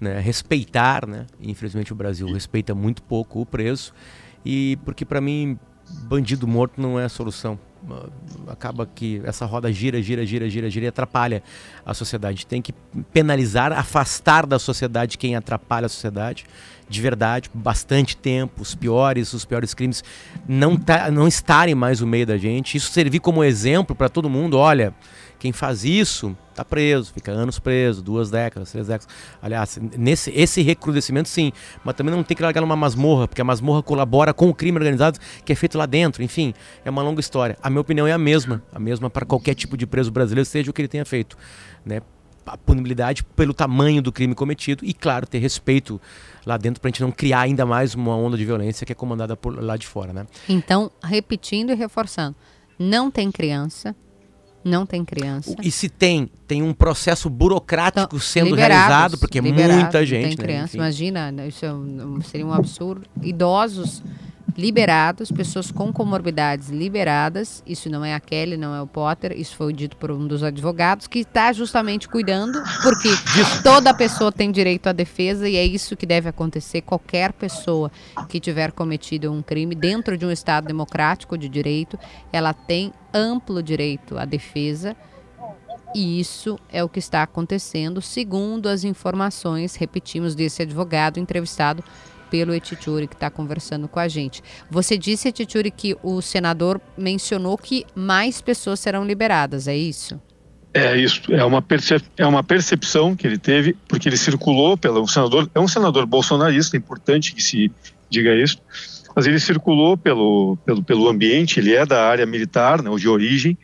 né? respeitar, né? infelizmente o Brasil respeita muito pouco o preso, e porque para mim bandido morto não é a solução. Acaba que essa roda gira, gira, gira, gira, gira e atrapalha a sociedade. Tem que penalizar, afastar da sociedade quem atrapalha a sociedade de verdade, bastante tempo, os piores, os piores crimes não, tá, não estarem mais no meio da gente. Isso servir como exemplo para todo mundo. Olha, quem faz isso está preso, fica anos preso, duas décadas, três décadas. Aliás, nesse esse recrudescimento sim, mas também não tem que largar numa masmorra, porque a masmorra colabora com o crime organizado que é feito lá dentro. Enfim, é uma longa história. A minha opinião é a mesma, a mesma para qualquer tipo de preso brasileiro, seja o que ele tenha feito, né? A punibilidade pelo tamanho do crime cometido e, claro, ter respeito lá dentro para a gente não criar ainda mais uma onda de violência que é comandada por lá de fora, né? Então, repetindo e reforçando, não tem criança, não tem criança. E se tem, tem um processo burocrático então, sendo realizado, porque é muita gente. Não tem né? criança, Enfim. imagina, isso é seria um absurdo. Idosos liberados, pessoas com comorbidades liberadas. Isso não é a Kelly, não é o Potter. Isso foi dito por um dos advogados que está justamente cuidando, porque toda pessoa tem direito à defesa e é isso que deve acontecer. Qualquer pessoa que tiver cometido um crime dentro de um Estado democrático de direito, ela tem amplo direito à defesa. E isso é o que está acontecendo, segundo as informações, repetimos, desse advogado entrevistado pelo Etituri que está conversando com a gente. Você disse, Etituri, que o senador mencionou que mais pessoas serão liberadas, é isso? É isso, é uma, é uma percepção que ele teve, porque ele circulou pelo senador, é um senador bolsonarista, é importante que se diga isso, mas ele circulou pelo, pelo, pelo ambiente, ele é da área militar, né, de origem,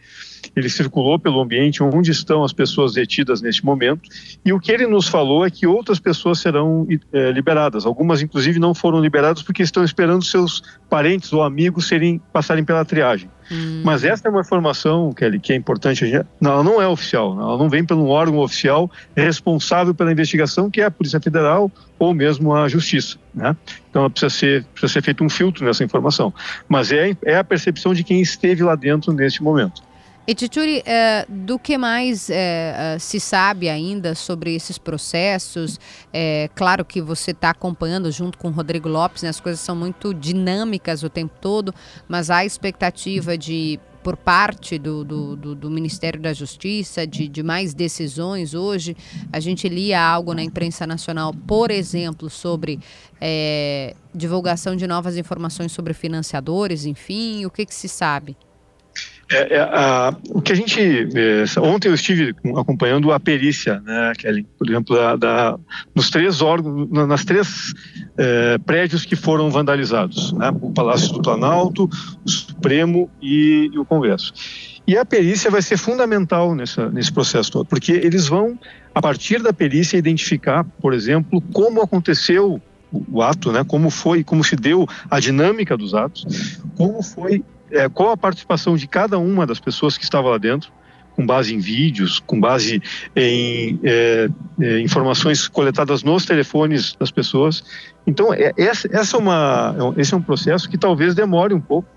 ele circulou pelo ambiente onde estão as pessoas detidas neste momento, e o que ele nos falou é que outras pessoas serão é, liberadas. Algumas, inclusive, não foram liberadas porque estão esperando seus parentes ou amigos serem, passarem pela triagem. Hum. Mas essa é uma informação, Kelly, que é importante. Não, ela não é oficial, ela não vem pelo órgão oficial responsável pela investigação, que é a Polícia Federal ou mesmo a Justiça. Né? Então precisa ser, precisa ser feito um filtro nessa informação. Mas é, é a percepção de quem esteve lá dentro neste momento. E Tituri, é, do que mais é, se sabe ainda sobre esses processos? É, claro que você está acompanhando junto com o Rodrigo Lopes, né, as coisas são muito dinâmicas o tempo todo, mas há expectativa de por parte do, do, do, do, Ministério da Justiça, de, de mais decisões hoje. A gente lia algo na imprensa nacional, por exemplo, sobre é, divulgação de novas informações sobre financiadores, enfim, o que, que se sabe? É, é, a, o que a gente. É, ontem eu estive acompanhando a perícia, né, Kelly, por exemplo, da, da nos três órgãos, nas três é, prédios que foram vandalizados: né, o Palácio do Planalto, o Supremo e, e o Congresso. E a perícia vai ser fundamental nessa, nesse processo todo, porque eles vão, a partir da perícia, identificar, por exemplo, como aconteceu o ato, né? Como foi, como se deu a dinâmica dos atos, como foi, é, qual a participação de cada uma das pessoas que estava lá dentro, com base em vídeos, com base em é, é, informações coletadas nos telefones das pessoas. Então, é, essa, essa é uma, é esse é um processo que talvez demore um pouco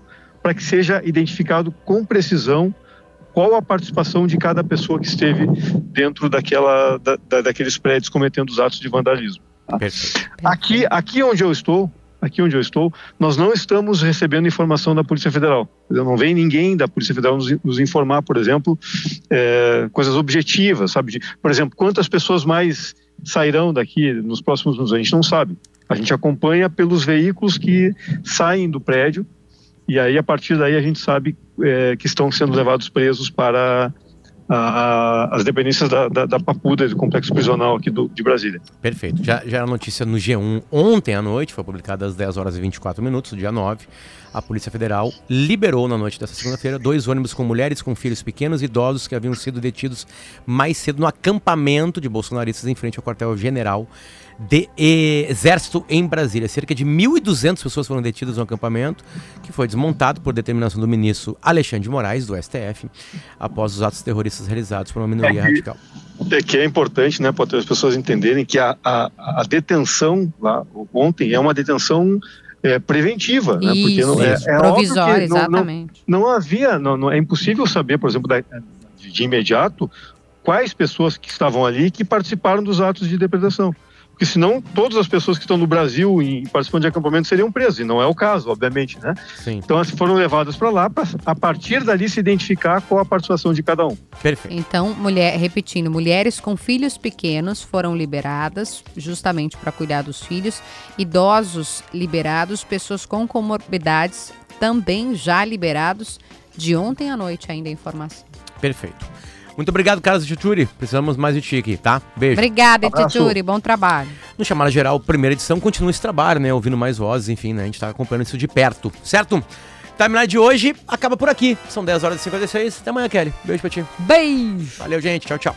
para que seja identificado com precisão qual a participação de cada pessoa que esteve dentro daquela, da, da, daqueles prédios cometendo os atos de vandalismo. Aqui, aqui onde eu estou, aqui onde eu estou, nós não estamos recebendo informação da Polícia Federal. Não vem ninguém da Polícia Federal nos, nos informar, por exemplo, é, coisas objetivas, sabe? De, por exemplo, quantas pessoas mais sairão daqui nos próximos anos? A gente não sabe. A gente acompanha pelos veículos que saem do prédio e aí a partir daí a gente sabe é, que estão sendo levados presos para a, a, as dependências da, da, da, Papuda, do complexo prisional aqui do, de Brasília. Perfeito. Já, já era notícia no G1 ontem à noite, foi publicada às 10 horas e 24 minutos, dia 9. A Polícia Federal liberou na noite dessa segunda-feira dois ônibus com mulheres com filhos pequenos e idosos que haviam sido detidos mais cedo no acampamento de bolsonaristas em frente ao quartel-general de Exército em Brasília. Cerca de 1.200 pessoas foram detidas no acampamento, que foi desmontado por determinação do ministro Alexandre de Moraes, do STF, após os atos terroristas realizados por uma minoria é radical. É que é importante, né, para as pessoas entenderem que a, a, a, detenção lá ontem é uma detenção é, preventiva, né, porque não é, é provisória, não, exatamente. Não, não havia, não, não, é impossível saber, por exemplo, da, de imediato quais pessoas que estavam ali que participaram dos atos de depredação porque senão todas as pessoas que estão no Brasil e participando de acampamento seriam presas, e não é o caso, obviamente, né? Sim. Então elas foram levadas para lá para a partir dali se identificar qual a participação de cada um. Perfeito. Então, mulher, repetindo, mulheres com filhos pequenos foram liberadas justamente para cuidar dos filhos, idosos liberados, pessoas com comorbidades também já liberados de ontem à noite ainda a informação. Perfeito. Muito obrigado, Carlos Tchutchuri. Precisamos mais de ti aqui, tá? Beijo. Obrigada, Tchutchuri. Bom trabalho. No Chamada Geral, primeira edição, continua esse trabalho, né? Ouvindo mais vozes, enfim, né? A gente tá acompanhando isso de perto, certo? Timeline de hoje acaba por aqui. São 10 horas e 56. Até amanhã, Kelly. Beijo pra ti. Beijo. Valeu, gente. Tchau, tchau.